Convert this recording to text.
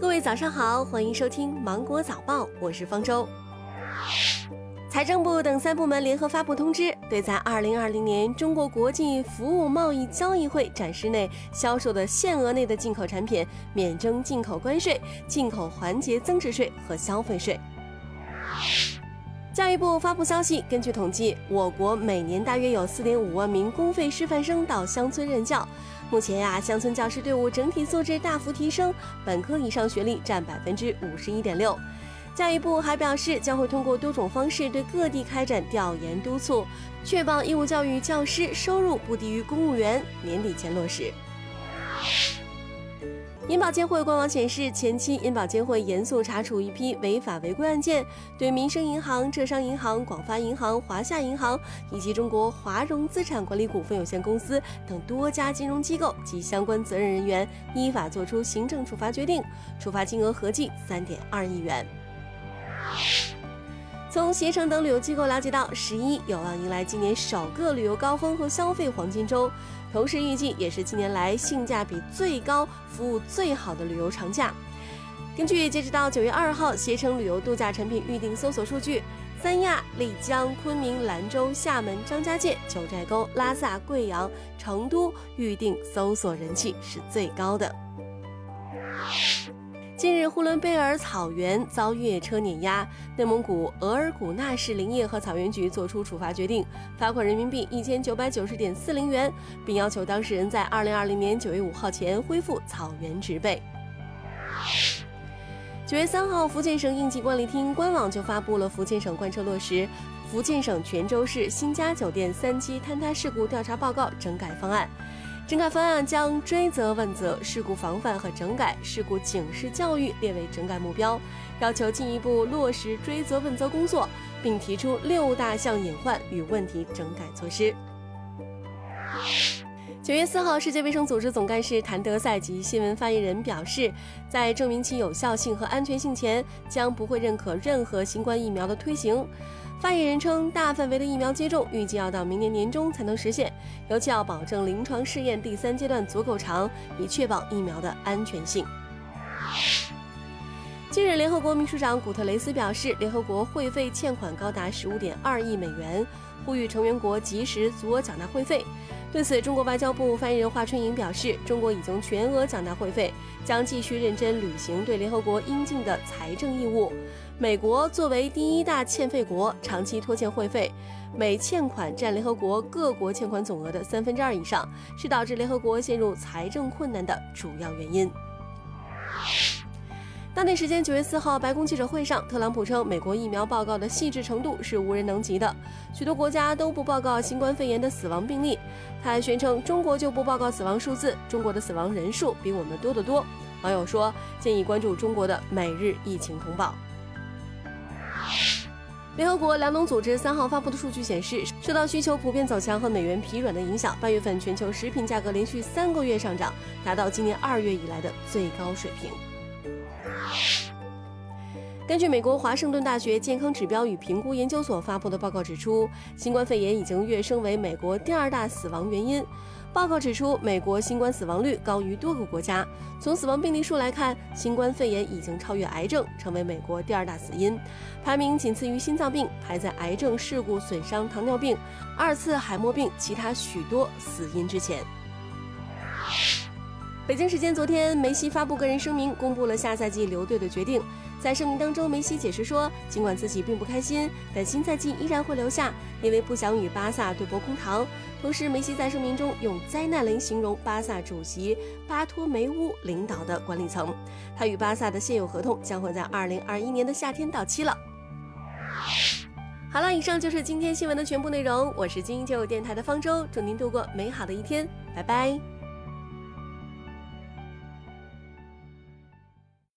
各位早上好，欢迎收听芒果早报，我是方舟。财政部等三部门联合发布通知，对在二零二零年中国国际服务贸易交易会展示内销售的限额内的进口产品免征进口关税、进口环节增值税和消费税。教育部发布消息，根据统计，我国每年大约有四点五万名公费师范生到乡村任教。目前呀，乡村教师队伍整体素质大幅提升，本科以上学历占百分之五十一点六。教育部还表示，将会通过多种方式对各地开展调研督促，确保义务教育教师收入不低于公务员，年底前落实。银保监会官网显示，前期银保监会严肃查处一批违法违规案件，对民生银行、浙商银行、广发银行、华夏银行以及中国华融资产管理股份有限公司等多家金融机构及相关责任人员依法作出行政处罚决定，处罚金额合计三点二亿元。从携程等旅游机构了解到，十一有望迎来今年首个旅游高峰和消费黄金周，同时预计也是近年来性价比最高、服务最好的旅游长假。根据截止到九月二号携程旅游度假产品预订搜索数据，三亚、丽江、昆明、兰州、厦门、张家界、九寨沟、拉萨、贵阳、成都预订搜索人气是最高的。近日，呼伦贝尔草原遭越野车碾压，内蒙古额尔古纳市林业和草原局作出处罚决定，罚款人民币一千九百九十点四零元，并要求当事人在二零二零年九月五号前恢复草原植被。九月三号，福建省应急管理厅官网就发布了福建省贯彻落实福建省泉州市新家酒店三期坍塌事故调查报告整改方案。整改方案将追责问责、事故防范和整改、事故警示教育列为整改目标，要求进一步落实追责问责工作，并提出六大项隐患与问题整改措施。九月四号，世界卫生组织总干事谭德赛及新闻发言人表示，在证明其有效性和安全性前，将不会认可任何新冠疫苗的推行。发言人称，大范围的疫苗接种预计要到明年年中才能实现，尤其要保证临床试验第三阶段足够长，以确保疫苗的安全性。近日，联合国秘书长古特雷斯表示，联合国会费欠款高达十五点二亿美元，呼吁成员国及时足额缴纳会费。对此，中国外交部发言人华春莹表示，中国已经全额缴纳会费，将继续认真履行对联合国应尽的财政义务。美国作为第一大欠费国，长期拖欠会费，每欠款占联合国各国欠款总额的三分之二以上，是导致联合国陷入财政困难的主要原因。当地时间九月四号，白宫记者会上，特朗普称，美国疫苗报告的细致程度是无人能及的，许多国家都不报告新冠肺炎的死亡病例。他还宣称，中国就不报告死亡数字，中国的死亡人数比我们多得多。网友说，建议关注中国的每日疫情通报。联合国粮农组织三号发布的数据显示，受到需求普遍走强和美元疲软的影响，八月份全球食品价格连续三个月上涨，达到今年二月以来的最高水平。根据美国华盛顿大学健康指标与评估研究所发布的报告指出，新冠肺炎已经跃升为美国第二大死亡原因。报告指出，美国新冠死亡率高于多个国家。从死亡病例数来看，新冠肺炎已经超越癌症，成为美国第二大死因，排名仅次于心脏病，排在癌症、事故、损伤、糖尿病、二次海默病其他许多死因之前。北京时间昨天，梅西发布个人声明，公布了下赛季留队的决定。在声明当中，梅西解释说，尽管自己并不开心，但新赛季依然会留下，因为不想与巴萨对簿公堂。同时，梅西在声明中用“灾难”来形容巴萨主席巴托梅乌领导的管理层。他与巴萨的现有合同将会在二零二一年的夏天到期了。好了，以上就是今天新闻的全部内容。我是金九电台的方舟，祝您度过美好的一天，拜拜。